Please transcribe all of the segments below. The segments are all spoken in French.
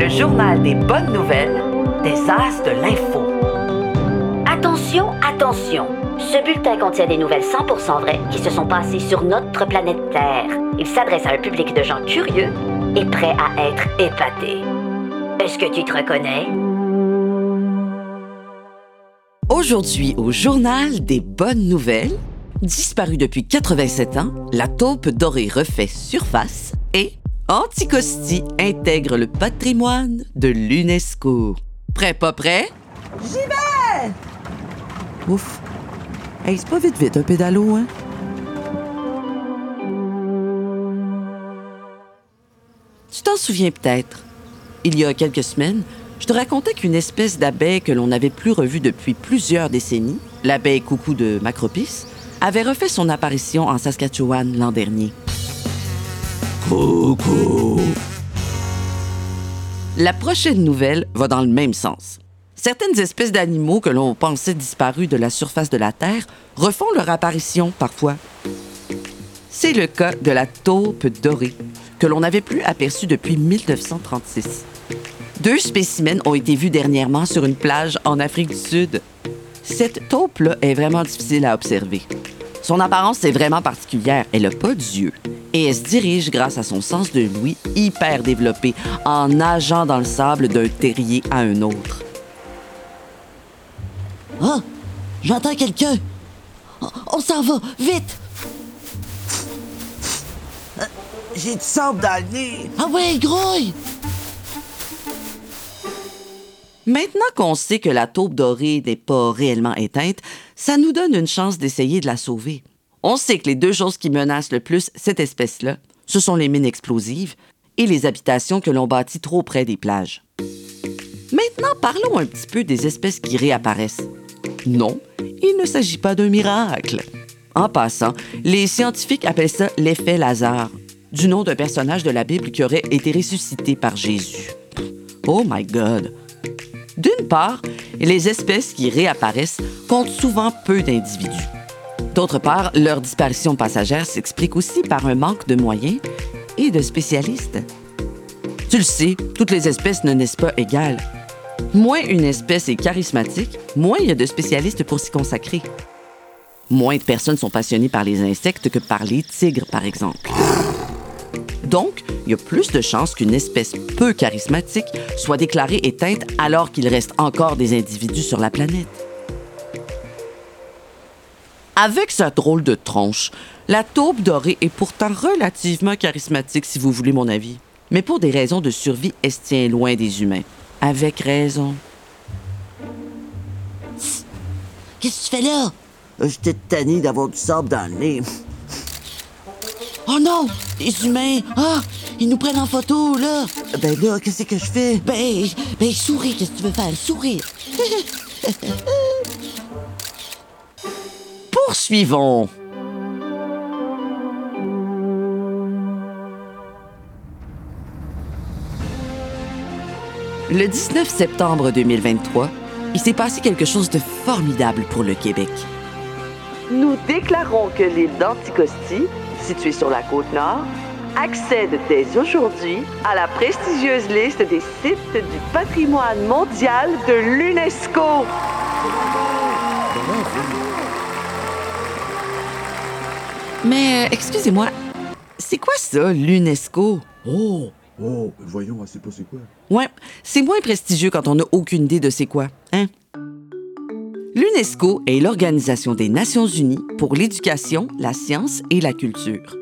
le journal des bonnes nouvelles des As de l'info. Attention, attention. Ce bulletin contient des nouvelles 100% vraies qui se sont passées sur notre planète Terre. Il s'adresse à un public de gens curieux et prêts à être épatés. Est-ce que tu te reconnais? Aujourd'hui, au journal des bonnes nouvelles, disparue depuis 87 ans, la taupe dorée refait surface et Anticosti intègre le patrimoine de l'UNESCO. Prêt, pas prêt? J'y vais! Ouf. Hey, c'est pas vite vite un pédalo, hein? Tu t'en souviens peut-être. Il y a quelques semaines, je te racontais qu'une espèce d'abeille que l'on n'avait plus revue depuis plusieurs décennies, l'abeille coucou de Macropis, avait refait son apparition en Saskatchewan l'an dernier. La prochaine nouvelle va dans le même sens. Certaines espèces d'animaux que l'on pensait disparus de la surface de la Terre refont leur apparition parfois. C'est le cas de la taupe dorée, que l'on n'avait plus aperçue depuis 1936. Deux spécimens ont été vus dernièrement sur une plage en Afrique du Sud. Cette taupe-là est vraiment difficile à observer. Son apparence est vraiment particulière. Elle n'a pas d'yeux. Et elle se dirige grâce à son sens de l'ouïe hyper développé en nageant dans le sable d'un terrier à un autre. Oh! J'entends quelqu'un! On, on s'en va! Vite! Euh, J'ai du sable dans le nez. Ah ouais, grouille! Maintenant qu'on sait que la taupe dorée n'est pas réellement éteinte, ça nous donne une chance d'essayer de la sauver. On sait que les deux choses qui menacent le plus cette espèce-là, ce sont les mines explosives et les habitations que l'on bâtit trop près des plages. Maintenant, parlons un petit peu des espèces qui réapparaissent. Non, il ne s'agit pas d'un miracle. En passant, les scientifiques appellent ça l'effet Lazare, du nom d'un personnage de la Bible qui aurait été ressuscité par Jésus. Oh my God! D'une part, les espèces qui réapparaissent comptent souvent peu d'individus. D'autre part, leur disparition passagère s'explique aussi par un manque de moyens et de spécialistes. Tu le sais, toutes les espèces ne naissent pas égales. Moins une espèce est charismatique, moins il y a de spécialistes pour s'y consacrer. Moins de personnes sont passionnées par les insectes que par les tigres, par exemple. Donc, il y a plus de chances qu'une espèce peu charismatique soit déclarée éteinte alors qu'il reste encore des individus sur la planète. Avec sa drôle de tronche, la taupe dorée est pourtant relativement charismatique, si vous voulez mon avis. Mais pour des raisons de survie, elle se tient loin des humains. Avec raison. Qu'est-ce que tu fais là? Euh, J'étais tanné d'avoir du sable dans le nez. Oh non! Les humains! Ah! Ils nous prennent en photo, là! Ben là, qu'est-ce que je fais? Ben, ben, souris, qu'est-ce que tu veux faire? Sourire! Le 19 septembre 2023, il s'est passé quelque chose de formidable pour le Québec. Nous déclarons que l'île d'Anticosti, située sur la côte nord, accède dès aujourd'hui à la prestigieuse liste des sites du patrimoine mondial de l'UNESCO. Mais euh, excusez-moi, c'est quoi ça, l'UNESCO? Oh! Oh, voyons, elle sait pas c'est quoi? Ouais, c'est moins prestigieux quand on n'a aucune idée de c'est quoi, hein? L'UNESCO est l'Organisation des Nations Unies pour l'éducation, la science et la culture.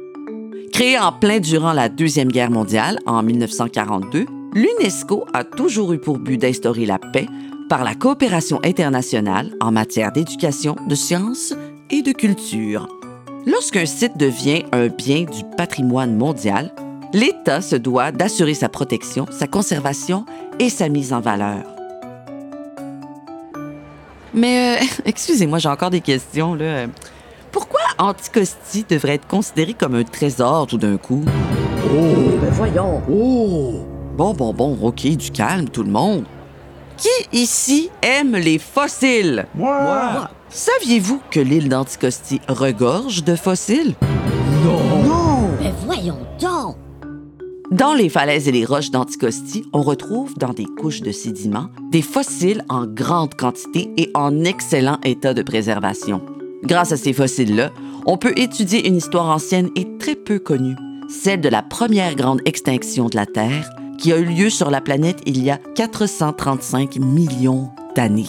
Créée en plein durant la Deuxième Guerre mondiale en 1942, l'UNESCO a toujours eu pour but d'instaurer la paix par la coopération internationale en matière d'éducation, de sciences et de culture. Lorsqu'un site devient un bien du patrimoine mondial, l'État se doit d'assurer sa protection, sa conservation et sa mise en valeur. Mais, euh, excusez-moi, j'ai encore des questions. Là. Pourquoi Anticosti devrait être considéré comme un trésor tout d'un coup? Oh, ben voyons. Oh! Bon, bon, bon, OK, du calme, tout le monde. Qui ici aime les fossiles? Moi! Saviez-vous que l'île d'Anticosti regorge de fossiles? Non! Ben voyons donc! Dans les falaises et les roches d'Anticosti, on retrouve dans des couches de sédiments des fossiles en grande quantité et en excellent état de préservation. Grâce à ces fossiles-là, on peut étudier une histoire ancienne et très peu connue, celle de la première grande extinction de la Terre qui a eu lieu sur la planète il y a 435 millions d'années.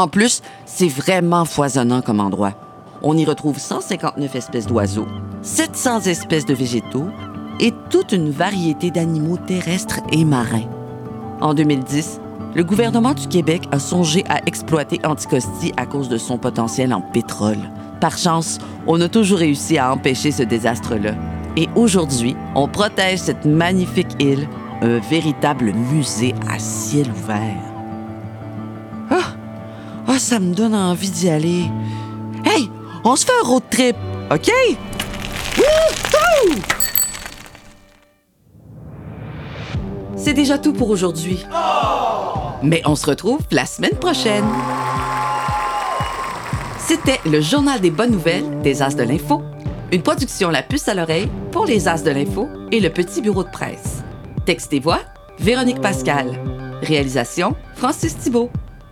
En plus, c'est vraiment foisonnant comme endroit. On y retrouve 159 espèces d'oiseaux, 700 espèces de végétaux et toute une variété d'animaux terrestres et marins. En 2010, le gouvernement du Québec a songé à exploiter Anticosti à cause de son potentiel en pétrole. Par chance, on a toujours réussi à empêcher ce désastre-là. Et aujourd'hui, on protège cette magnifique île, un véritable musée à ciel ouvert. Ah! Ça me donne envie d'y aller. Hey, on se fait un road trip, OK? C'est déjà tout pour aujourd'hui. Mais on se retrouve la semaine prochaine. C'était le journal des bonnes nouvelles des As de l'Info, une production La Puce à l'oreille pour les As de l'Info et le Petit Bureau de presse. Texte et voix, Véronique Pascal. Réalisation, Francis Thibault.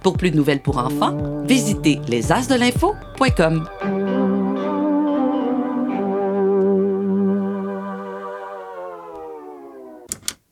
Pour plus de nouvelles pour enfants, visitez lesasdelinfo.com.